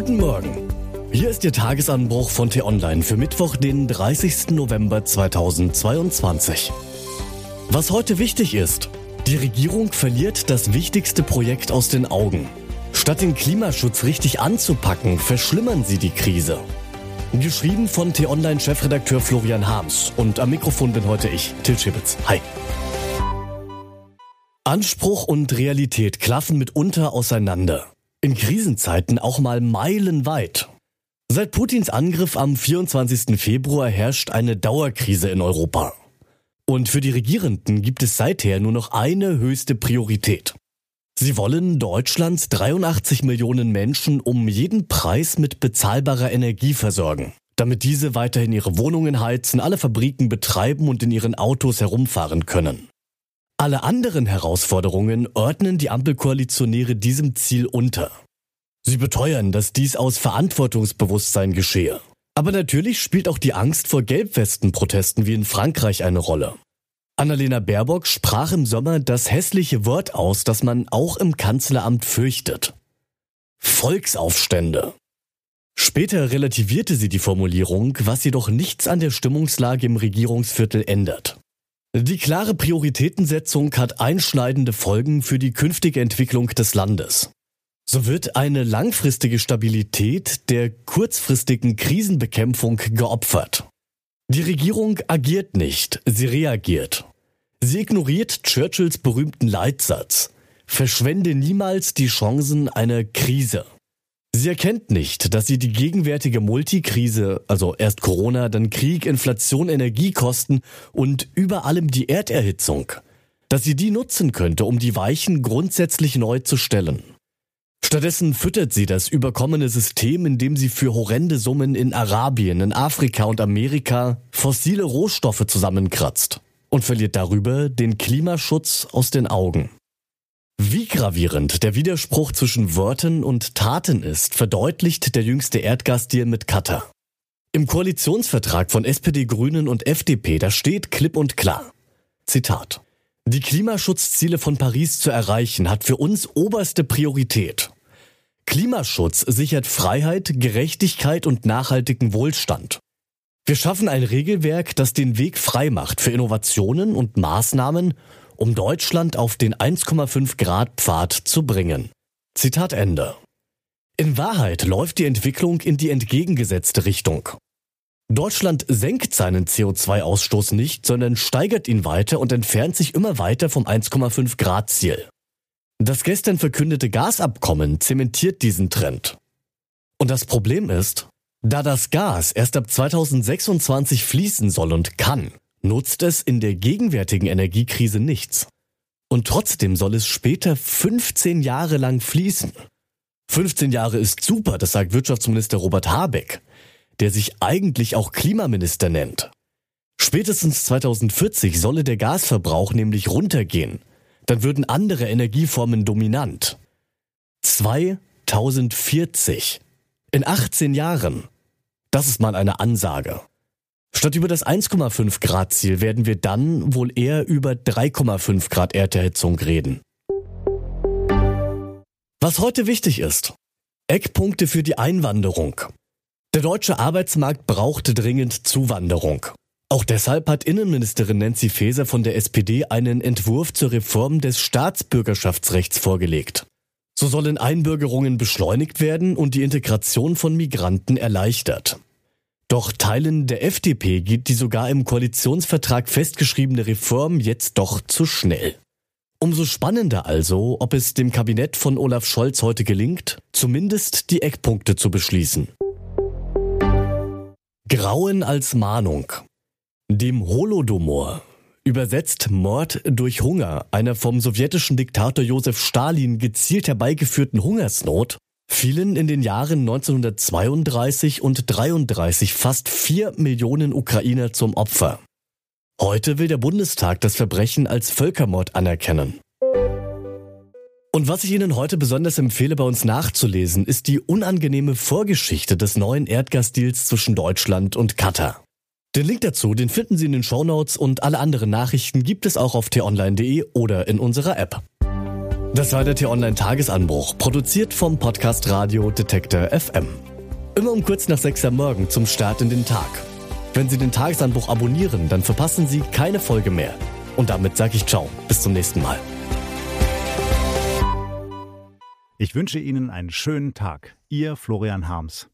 Guten Morgen. Hier ist Ihr Tagesanbruch von T-Online für Mittwoch, den 30. November 2022. Was heute wichtig ist, die Regierung verliert das wichtigste Projekt aus den Augen. Statt den Klimaschutz richtig anzupacken, verschlimmern sie die Krise. Geschrieben von T-Online-Chefredakteur Florian Harms und am Mikrofon bin heute ich, Till Schibitz. Hi. Anspruch und Realität klaffen mitunter auseinander. In Krisenzeiten auch mal meilenweit. Seit Putins Angriff am 24. Februar herrscht eine Dauerkrise in Europa. Und für die Regierenden gibt es seither nur noch eine höchste Priorität. Sie wollen Deutschlands 83 Millionen Menschen um jeden Preis mit bezahlbarer Energie versorgen, damit diese weiterhin ihre Wohnungen heizen, alle Fabriken betreiben und in ihren Autos herumfahren können. Alle anderen Herausforderungen ordnen die Ampelkoalitionäre diesem Ziel unter. Sie beteuern, dass dies aus Verantwortungsbewusstsein geschehe. Aber natürlich spielt auch die Angst vor Gelbwestenprotesten wie in Frankreich eine Rolle. Annalena Baerbock sprach im Sommer das hässliche Wort aus, das man auch im Kanzleramt fürchtet. Volksaufstände. Später relativierte sie die Formulierung, was jedoch nichts an der Stimmungslage im Regierungsviertel ändert. Die klare Prioritätensetzung hat einschneidende Folgen für die künftige Entwicklung des Landes. So wird eine langfristige Stabilität der kurzfristigen Krisenbekämpfung geopfert. Die Regierung agiert nicht, sie reagiert. Sie ignoriert Churchills berühmten Leitsatz. Verschwende niemals die Chancen einer Krise. Sie erkennt nicht, dass sie die gegenwärtige Multikrise, also erst Corona, dann Krieg, Inflation, Energiekosten und über allem die Erderhitzung, dass sie die nutzen könnte, um die Weichen grundsätzlich neu zu stellen. Stattdessen füttert sie das überkommene System, indem sie für horrende Summen in Arabien, in Afrika und Amerika fossile Rohstoffe zusammenkratzt und verliert darüber den Klimaschutz aus den Augen. Gravierend der Widerspruch zwischen Worten und Taten ist, verdeutlicht der jüngste Erdgasdeal mit Katar. Im Koalitionsvertrag von SPD, Grünen und FDP, da steht klipp und klar. Zitat. Die Klimaschutzziele von Paris zu erreichen hat für uns oberste Priorität. Klimaschutz sichert Freiheit, Gerechtigkeit und nachhaltigen Wohlstand. Wir schaffen ein Regelwerk, das den Weg frei macht für Innovationen und Maßnahmen, um Deutschland auf den 1,5 Grad Pfad zu bringen. Zitat Ende. In Wahrheit läuft die Entwicklung in die entgegengesetzte Richtung. Deutschland senkt seinen CO2-Ausstoß nicht, sondern steigert ihn weiter und entfernt sich immer weiter vom 1,5 Grad Ziel. Das gestern verkündete Gasabkommen zementiert diesen Trend. Und das Problem ist, da das Gas erst ab 2026 fließen soll und kann, nutzt es in der gegenwärtigen Energiekrise nichts. Und trotzdem soll es später 15 Jahre lang fließen. 15 Jahre ist super, das sagt Wirtschaftsminister Robert Habeck, der sich eigentlich auch Klimaminister nennt. Spätestens 2040 solle der Gasverbrauch nämlich runtergehen dann würden andere Energieformen dominant. 2040. In 18 Jahren. Das ist mal eine Ansage. Statt über das 1,5 Grad Ziel werden wir dann wohl eher über 3,5 Grad Erderhitzung reden. Was heute wichtig ist. Eckpunkte für die Einwanderung. Der deutsche Arbeitsmarkt braucht dringend Zuwanderung. Auch deshalb hat Innenministerin Nancy Faeser von der SPD einen Entwurf zur Reform des Staatsbürgerschaftsrechts vorgelegt. So sollen Einbürgerungen beschleunigt werden und die Integration von Migranten erleichtert. Doch Teilen der FDP geht die sogar im Koalitionsvertrag festgeschriebene Reform jetzt doch zu schnell. Umso spannender also, ob es dem Kabinett von Olaf Scholz heute gelingt, zumindest die Eckpunkte zu beschließen. Grauen als Mahnung. Dem Holodomor, übersetzt Mord durch Hunger, einer vom sowjetischen Diktator Josef Stalin gezielt herbeigeführten Hungersnot, fielen in den Jahren 1932 und 33 fast vier Millionen Ukrainer zum Opfer. Heute will der Bundestag das Verbrechen als Völkermord anerkennen. Und was ich Ihnen heute besonders empfehle, bei uns nachzulesen, ist die unangenehme Vorgeschichte des neuen Erdgasdeals zwischen Deutschland und Katar. Den Link dazu, den finden Sie in den Shownotes und alle anderen Nachrichten gibt es auch auf t-online.de oder in unserer App. Das war der T-Online-Tagesanbruch, produziert vom Podcast Radio Detektor FM. Immer um kurz nach sechs am Morgen zum Start in den Tag. Wenn Sie den Tagesanbruch abonnieren, dann verpassen Sie keine Folge mehr. Und damit sage ich Ciao, bis zum nächsten Mal. Ich wünsche Ihnen einen schönen Tag. Ihr Florian Harms.